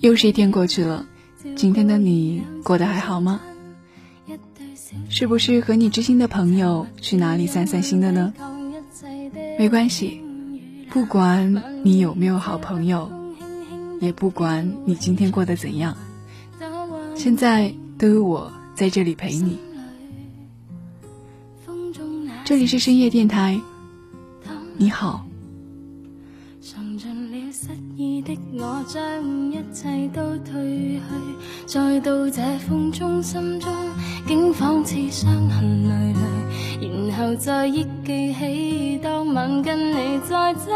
又是一天过去了，今天的你过得还好吗？是不是和你知心的朋友去哪里散散心的呢？没关系，不管你有没有好朋友，也不管你今天过得怎样，现在都有我在这里陪你。这里是深夜电台，你好。尝尽了失意的我将一切都褪去，再到这风中，心中竟仿似伤痕累累，然后再忆记起当晚跟你在这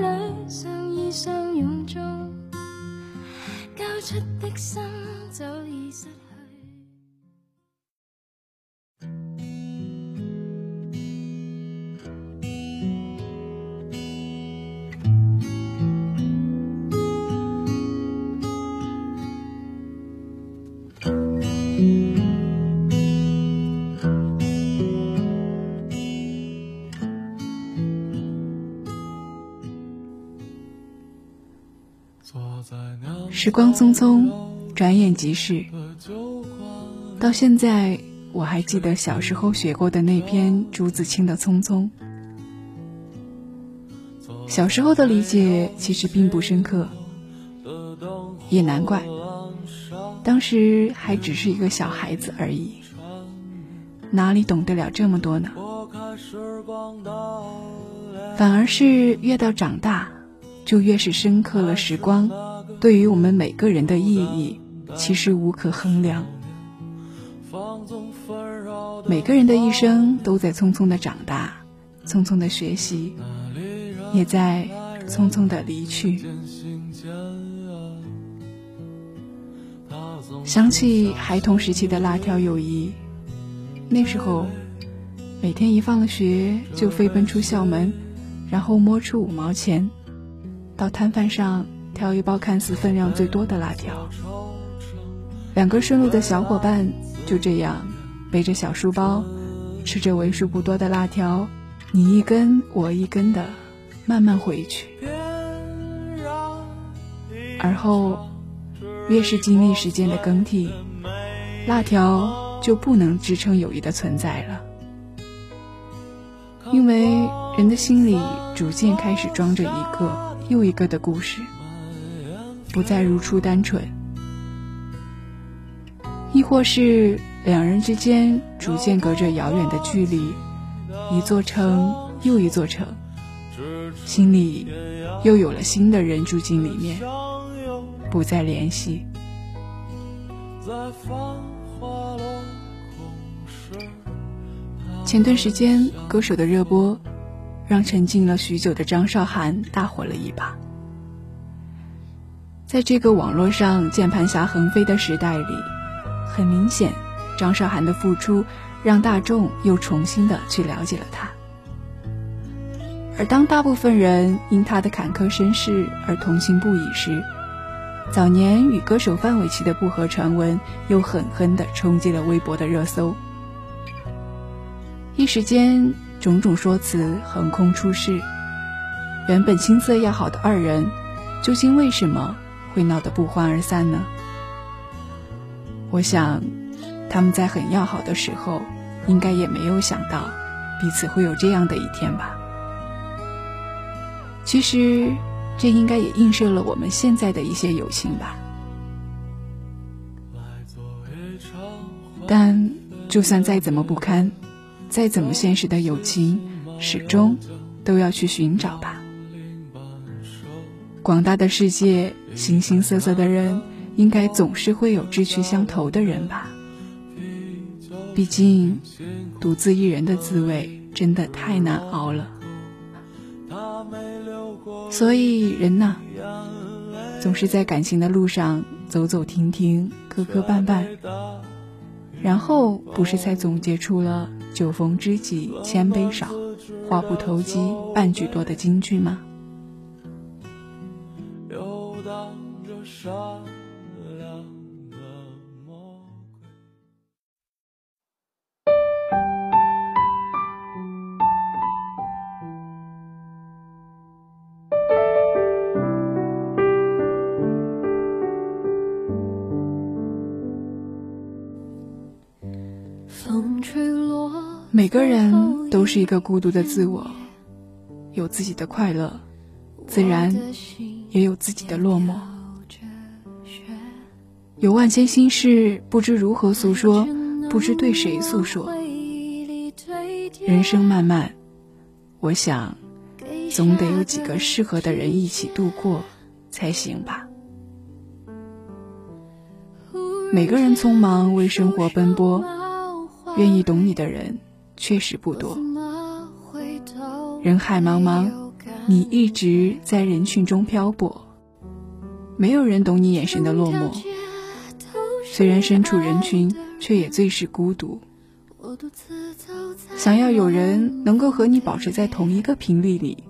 里相依相拥中，交出的心早已失去。时光匆匆，转眼即逝。到现在，我还记得小时候学过的那篇朱自清的《匆匆》。小时候的理解其实并不深刻，也难怪，当时还只是一个小孩子而已，哪里懂得了这么多呢？反而是越到长大，就越是深刻了时光。对于我们每个人的意义，其实无可衡量。每个人的一生都在匆匆的长大，匆匆的学习，也在匆匆的离去。想起孩童时期的辣条友谊，那时候每天一放了学就飞奔出校门，然后摸出五毛钱，到摊贩上。挑一包看似分量最多的辣条，两个顺路的小伙伴就这样背着小书包，吃着为数不多的辣条，你一根我一根的慢慢回去。而后，越是经历时间的更替，辣条就不能支撑友谊的存在了，因为人的心里逐渐开始装着一个又一个的故事。不再如初单纯，亦或是两人之间逐渐隔着遥远的距离，一座城又一座城，心里又有了新的人住进里面，不再联系。前段时间歌手的热播，让沉静了许久的张韶涵大火了一把。在这个网络上键盘侠横飞的时代里，很明显，张韶涵的付出让大众又重新的去了解了她。而当大部分人因她的坎坷身世而同情不已时，早年与歌手范玮琪的不和传闻又狠狠地冲击了微博的热搜。一时间，种种说辞横空出世，原本青涩要好的二人，究竟为什么？会闹得不欢而散呢？我想，他们在很要好的时候，应该也没有想到彼此会有这样的一天吧。其实，这应该也映射了我们现在的一些友情吧。但就算再怎么不堪，再怎么现实的友情，始终都要去寻找吧。广大的世界，形形色色的人，应该总是会有志趣相投的人吧。毕竟，独自一人的滋味真的太难熬了。所以，人呐，总是在感情的路上走走停停，磕磕绊绊，然后不是才总结出了“酒逢知己千杯少，话不投机半句多”的金句吗？大了，每个人都是一个孤独的自我，有自己的快乐，自然也有自己的落寞。有万千心事，不知如何诉说，不知对谁诉说。人生漫漫，我想，总得有几个适合的人一起度过，才行吧。每个人匆忙为生活奔波，愿意懂你的人确实不多。人海茫茫，你一直在人群中漂泊，没有人懂你眼神的落寞。虽然身处人群，却也最是孤独。想要有人能够和你保持在同一个频率里，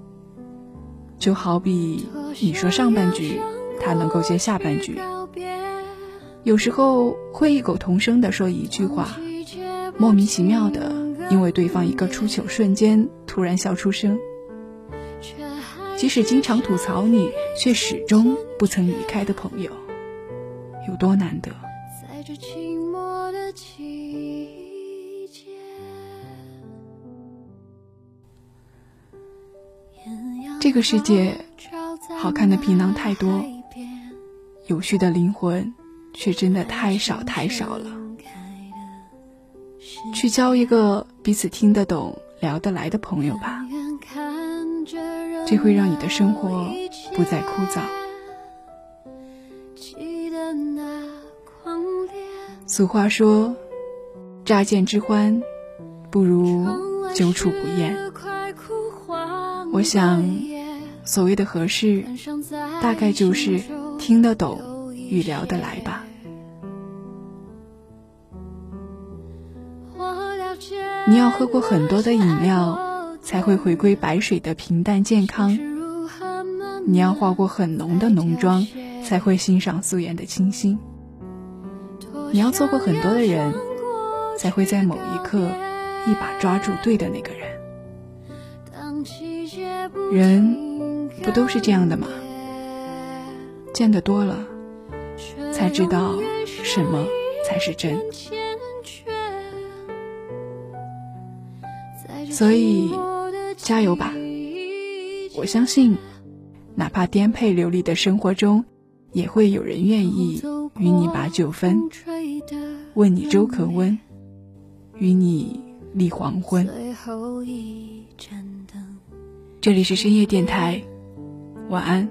就好比你说上半句，他能够接下半句。有时候会异口同声地说一句话，莫名其妙的，因为对方一个出糗瞬间突然笑出声。即使经常吐槽你，却始终不曾离开的朋友，有多难得？这个世界，好看的皮囊太多，有趣的灵魂。却真的太少太少了。去交一个彼此听得懂、聊得来的朋友吧，这会让你的生活不再枯燥。俗话说：“乍见之欢，不如久处不厌。”我想，所谓的合适，大概就是听得懂与聊得来吧。你要喝过很多的饮料，才会回归白水的平淡健康；你要化过很浓的浓妆，才会欣赏素颜的清新；你要错过很多的人，才会在某一刻一把抓住对的那个人。人不都是这样的吗？见得多了，才知道什么才是真。所以，加油吧！我相信，哪怕颠沛流离的生活中，也会有人愿意与你把酒分，问你粥可温，与你立黄昏。这里是深夜电台，晚安。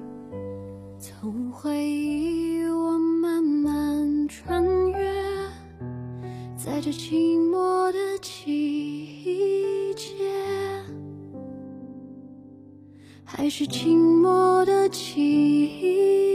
从回忆我慢慢穿越，在这寂寞的季节。还是静默的季